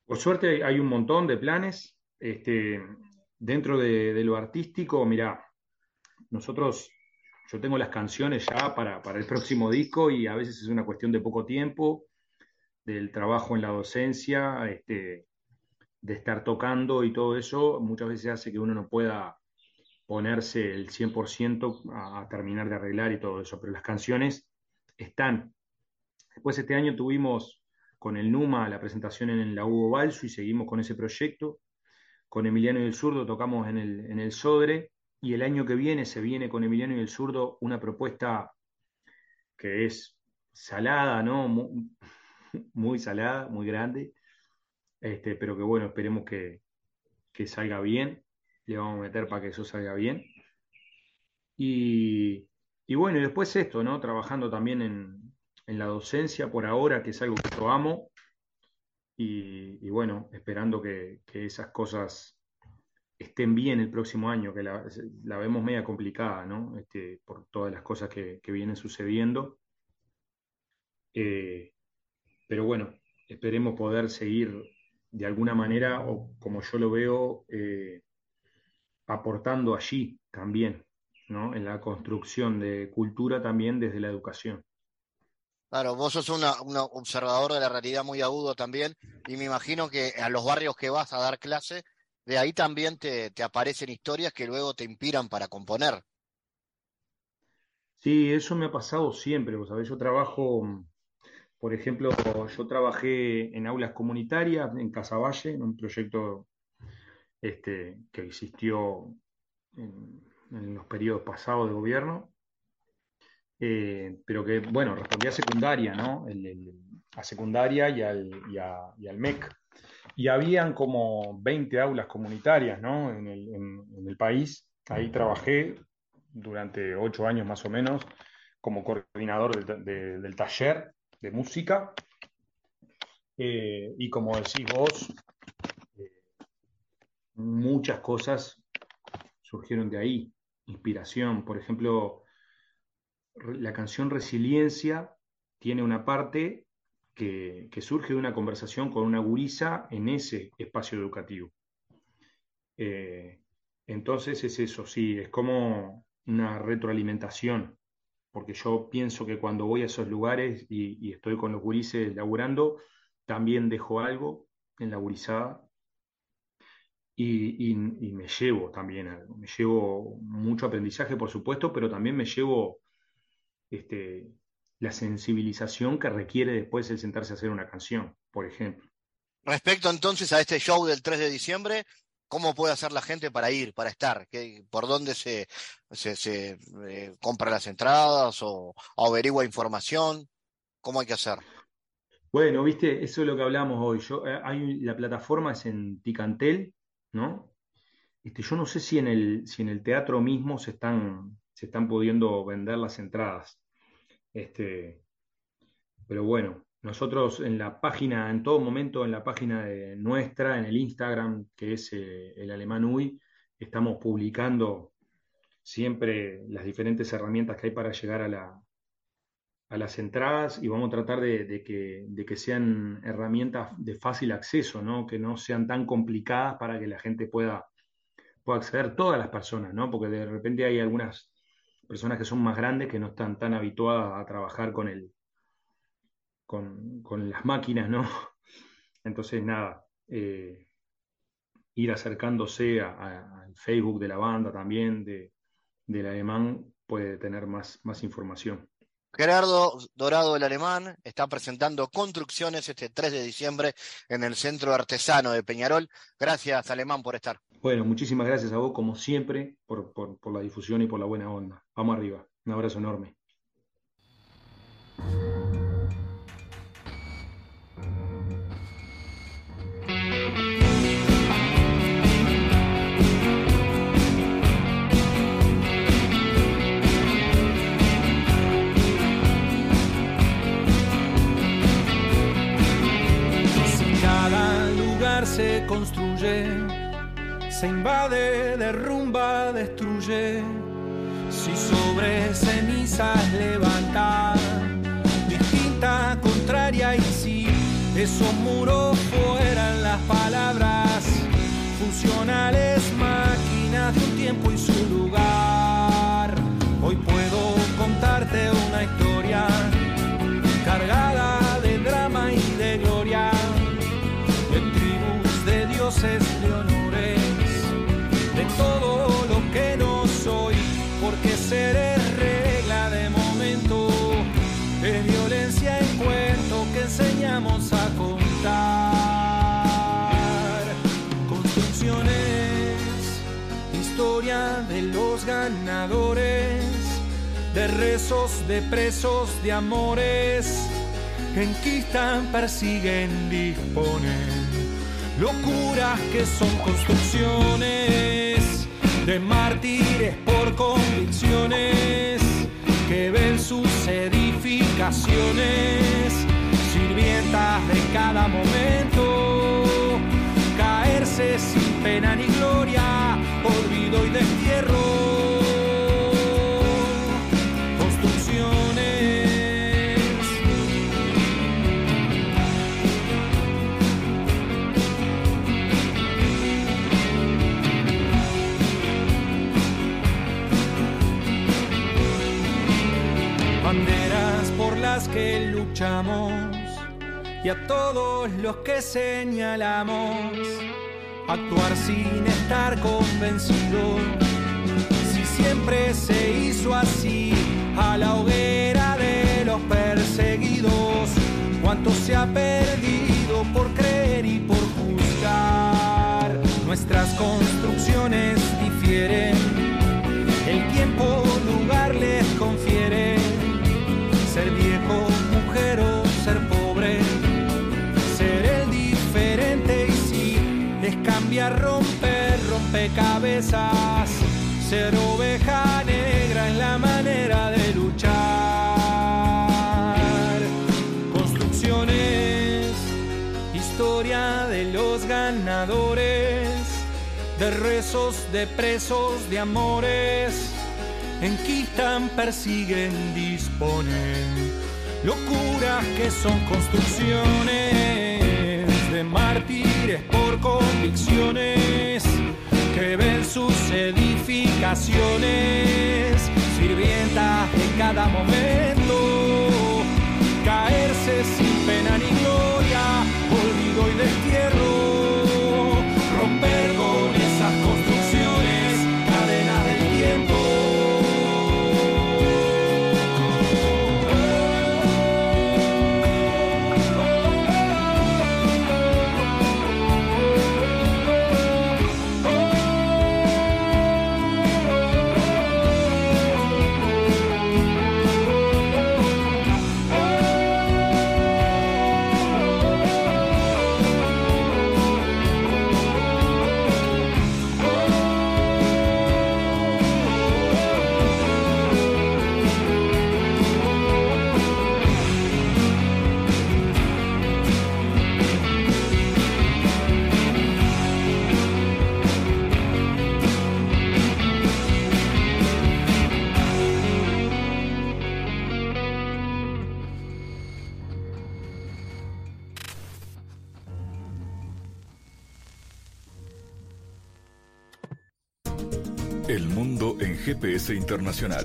Por suerte hay un montón de planes. Este, dentro de, lo artístico, mira, nosotros, yo tengo las canciones ya para, para, el próximo disco y a veces es una cuestión de poco tiempo, del trabajo en la docencia, este, de estar tocando y todo eso, muchas veces hace que uno no pueda ponerse el 100% a, a terminar de arreglar y todo eso, pero las canciones están. Después este año tuvimos con el NUMA la presentación en la Hugo Balso y seguimos con ese proyecto. Con Emiliano y el Zurdo tocamos en el, en el Sodre y el año que viene se viene con Emiliano y el Zurdo una propuesta que es salada, ¿no? Muy, salada, muy grande, este, pero que bueno, esperemos que, que salga bien. Le vamos a meter para que eso salga bien. Y, y bueno, y después esto, ¿no? Trabajando también en, en la docencia por ahora, que es algo que yo amo, y, y bueno, esperando que, que, esas cosas estén bien el próximo año, que la, vemos media complicada, ¿no? Este, por todas las cosas que, que vienen sucediendo. Eh, pero bueno, esperemos poder seguir de alguna manera, o como yo lo veo, eh, aportando allí también, ¿no? En la construcción de cultura también desde la educación. Claro, vos sos una, una observador de la realidad muy agudo también, y me imagino que a los barrios que vas a dar clase, de ahí también te, te aparecen historias que luego te inspiran para componer. Sí, eso me ha pasado siempre, vos sabés, yo trabajo, por ejemplo, yo trabajé en aulas comunitarias en Casaballe, en un proyecto este, que existió en, en los periodos pasados de gobierno, eh, pero que, bueno, respondía a secundaria, ¿no? El, el, a secundaria y al, y, al MEC. Y habían como 20 aulas comunitarias ¿no? en, el, en, el país. Ahí trabajé durante ocho años más o menos como coordinador del taller de música. Eh, y como decís vos, eh, muchas cosas surgieron de ahí, inspiración. Por ejemplo, la canción Resiliencia tiene una parte que, surge de una conversación con una gurisa en ese espacio educativo. Eh, entonces es eso, sí, es como una retroalimentación, porque yo pienso que cuando voy a esos lugares y, estoy con los gurises laburando, también dejo algo en la gurizada y, me llevo también algo, me llevo mucho aprendizaje, por supuesto, pero también me llevo este, la sensibilización que requiere después el sentarse a hacer una canción, por ejemplo. Respecto entonces a este show del 3 de diciembre, ¿cómo puede hacer la gente para ir, para estar? ¿Por dónde se, se, eh, compra las entradas o, averigua información? ¿Cómo hay que hacer? Bueno, viste, eso es lo que hablamos hoy. Yo, eh, hay, la plataforma es en Ticantel, ¿no? Este, yo no sé si en el, si en el teatro mismo se están, se están pudiendo vender las entradas. Este, pero bueno, nosotros en la página, en todo momento, en la página de nuestra, en el Instagram, que es eh, el Alemán UI, estamos publicando siempre las diferentes herramientas que hay para llegar a, la, a las entradas y vamos a tratar de, que, sean herramientas de fácil acceso, ¿no? que no sean tan complicadas para que la gente pueda, pueda acceder, todas las personas, ¿no? porque de repente hay algunas personas que son más grandes que no están tan habituadas a trabajar con, el, con, las máquinas, ¿no? Entonces, nada, eh, ir acercándose al Facebook de la banda también, de, del alemán, puede tener más, más información. Gerardo Dorado el Alemán está presentando Construcciones este 3 de diciembre en el Centro Artesano de Peñarol. Gracias, Alemán, por estar. Bueno, muchísimas gracias a vos, como siempre, por, por la difusión y por la buena onda. Vamos arriba. Un abrazo enorme. Rezos, de presos, de amores, enquistan, persiguen, disponen locuras que son construcciones de mártires por convicciones que ven sus edificaciones, sirvientas de cada momento, caerse sin pena ni gloria, olvido y destierro. Y a todos los que señalamos actuar sin estar convencidos. Si siempre se hizo así a la hoguera de los perseguidos, cuánto se ha perdido por creer y por juzgar. Nuestras construcciones difieren, el tiempo lugar les confiere ser viejo, Colombia romper, rompecabezas, ser oveja negra en la manera de luchar. Construcciones, historia de los ganadores, de rezos, de presos, de amores. Enquistan, persiguen, disponen. Locuras que son construcciones de mártires por convicciones que ven sus edificaciones, sirvientas en cada momento, caerse sin pena ni gloria, olvido y destierro, GPS internacional.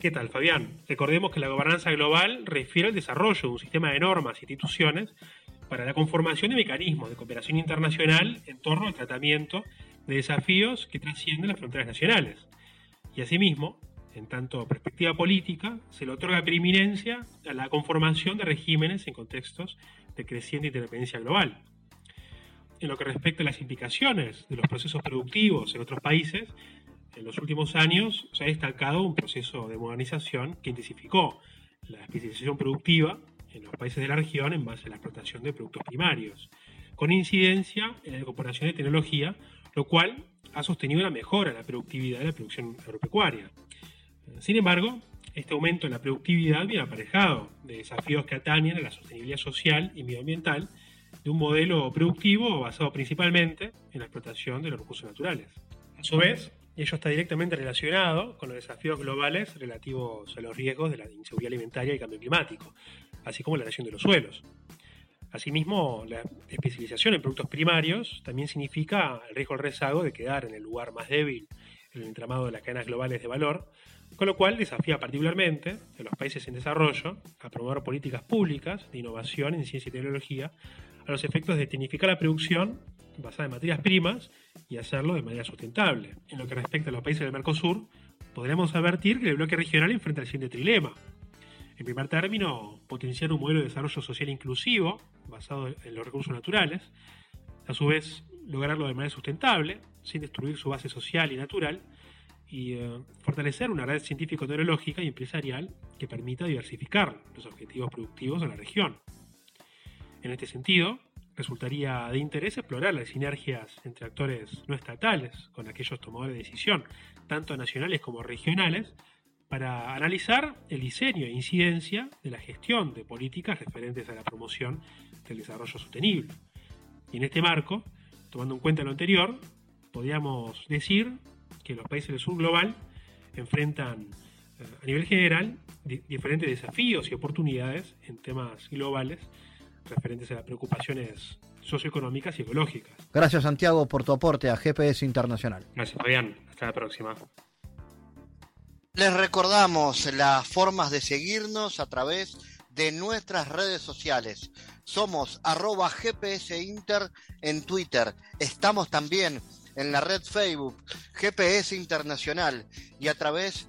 ¿Qué tal, Fabián? Recordemos que la gobernanza global refiere al desarrollo de un sistema de normas e instituciones para la conformación de mecanismos de cooperación internacional en torno al tratamiento de desafíos que trascienden las fronteras nacionales. Y asimismo, en tanto perspectiva política, se le otorga preeminencia a la conformación de regímenes en contextos de creciente interdependencia global. En lo que respecta a las implicaciones de los procesos productivos en otros países, en los últimos años se ha destacado un proceso de modernización que intensificó la especialización productiva en los países de la región en base a la explotación de productos primarios, con incidencia en la incorporación de tecnología, lo cual ha sostenido la mejora en la productividad de la producción agropecuaria. Sin embargo, este aumento en la productividad viene aparejado de desafíos que atañen a la sostenibilidad social y medioambiental de un modelo productivo basado principalmente en la explotación de los recursos naturales. A su vez, ello está directamente relacionado con los desafíos globales relativos a los riesgos de la inseguridad alimentaria y cambio climático, así como la erosión de los suelos. Asimismo, la especialización en productos primarios también significa el riesgo del rezago de quedar en el lugar más débil en el entramado de las cadenas globales de valor, con lo cual desafía particularmente a los países en desarrollo a promover políticas públicas de innovación en ciencia y tecnología a los efectos de tecnificar la producción basada en materias primas y hacerlo de manera sustentable. En lo que respecta a los países del Mercosur, podríamos advertir que el bloque regional enfrenta el siguiente trilema. En primer término, potenciar un modelo de desarrollo social inclusivo, basado en los recursos naturales, a su vez lograrlo de manera sustentable, sin destruir su base social y natural, y eh, fortalecer una red científico-tecnológica y empresarial que permita diversificar los objetivos productivos de la región. En este sentido, resultaría de interés explorar las sinergias entre actores no estatales con aquellos tomadores de decisión, tanto nacionales como regionales, para analizar el diseño e incidencia de la gestión de políticas referentes a la promoción del desarrollo sostenible. Y en este marco, tomando en cuenta lo anterior, podríamos decir que los países del sur global enfrentan eh, a nivel general diferentes desafíos y oportunidades en temas globales referentes a las preocupaciones socioeconómicas y ecológicas. Gracias Santiago por tu aporte a GPS Internacional. Gracias Fabián, hasta la próxima. Les recordamos las formas de seguirnos a través de nuestras redes sociales. Somos arroba GPS Inter en Twitter. Estamos también en la red Facebook GPS Internacional y a través